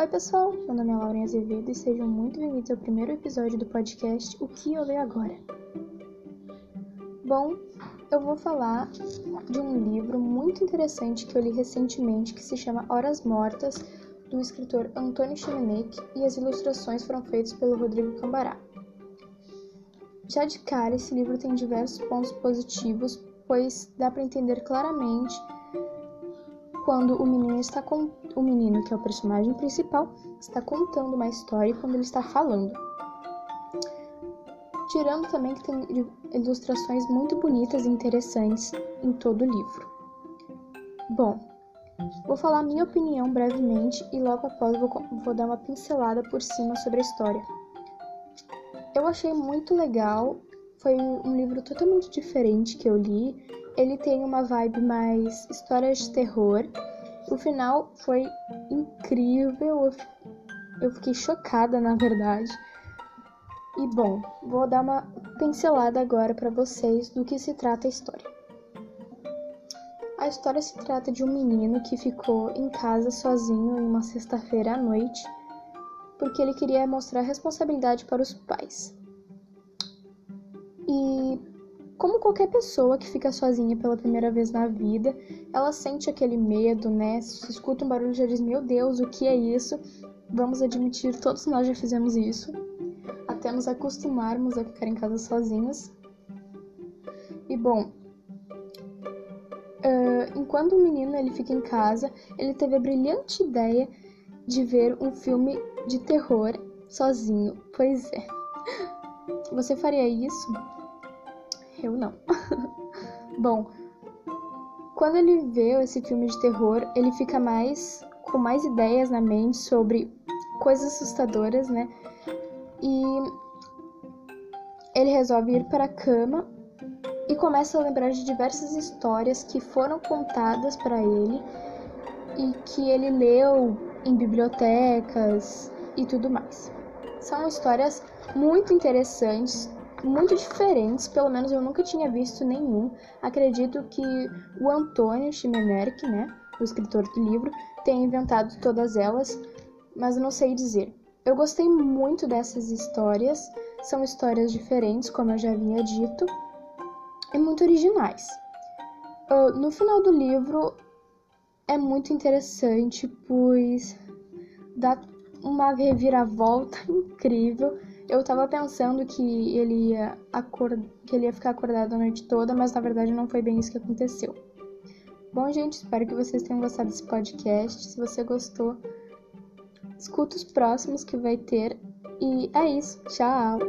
Oi, pessoal! Meu nome é Lauren Azevedo e sejam muito bem-vindos ao primeiro episódio do podcast O que eu leio agora. Bom, eu vou falar de um livro muito interessante que eu li recentemente que se chama Horas Mortas, do escritor Antônio Chimenec e as ilustrações foram feitas pelo Rodrigo Cambará. Já de cara, esse livro tem diversos pontos positivos, pois dá para entender claramente quando o menino está com o menino, que é o personagem principal, está contando uma história quando ele está falando. Tirando também que tem ilustrações muito bonitas e interessantes em todo o livro. Bom, vou falar minha opinião brevemente e logo após vou, vou dar uma pincelada por cima sobre a história. Eu achei muito legal, foi um livro totalmente diferente que eu li ele tem uma vibe mais histórias de terror. O final foi incrível. Eu fiquei chocada, na verdade. E bom, vou dar uma pincelada agora para vocês do que se trata a história. A história se trata de um menino que ficou em casa sozinho em uma sexta-feira à noite porque ele queria mostrar responsabilidade para os pais. E como qualquer pessoa que fica sozinha pela primeira vez na vida, ela sente aquele medo, né? Se escuta um barulho já diz: Meu Deus, o que é isso? Vamos admitir, todos nós já fizemos isso, até nos acostumarmos a ficar em casa sozinhos. E bom, uh, enquanto o menino ele fica em casa, ele teve a brilhante ideia de ver um filme de terror sozinho. Pois é. Você faria isso? Eu não. Bom, quando ele vê esse filme de terror, ele fica mais com mais ideias na mente sobre coisas assustadoras, né? E ele resolve ir para a cama e começa a lembrar de diversas histórias que foram contadas para ele e que ele leu em bibliotecas e tudo mais. São histórias muito interessantes, muito diferentes, pelo menos eu nunca tinha visto nenhum. Acredito que o Antônio Chimenerk, né, o escritor do livro, tenha inventado todas elas, mas não sei dizer. Eu gostei muito dessas histórias, são histórias diferentes, como eu já havia dito, e muito originais. Uh, no final do livro é muito interessante, pois dá uma reviravolta incrível eu tava pensando que ele ia acordar, que ele ia ficar acordado a noite toda, mas na verdade não foi bem isso que aconteceu. Bom, gente, espero que vocês tenham gostado desse podcast. Se você gostou, escuta os próximos que vai ter. E é isso. Tchau!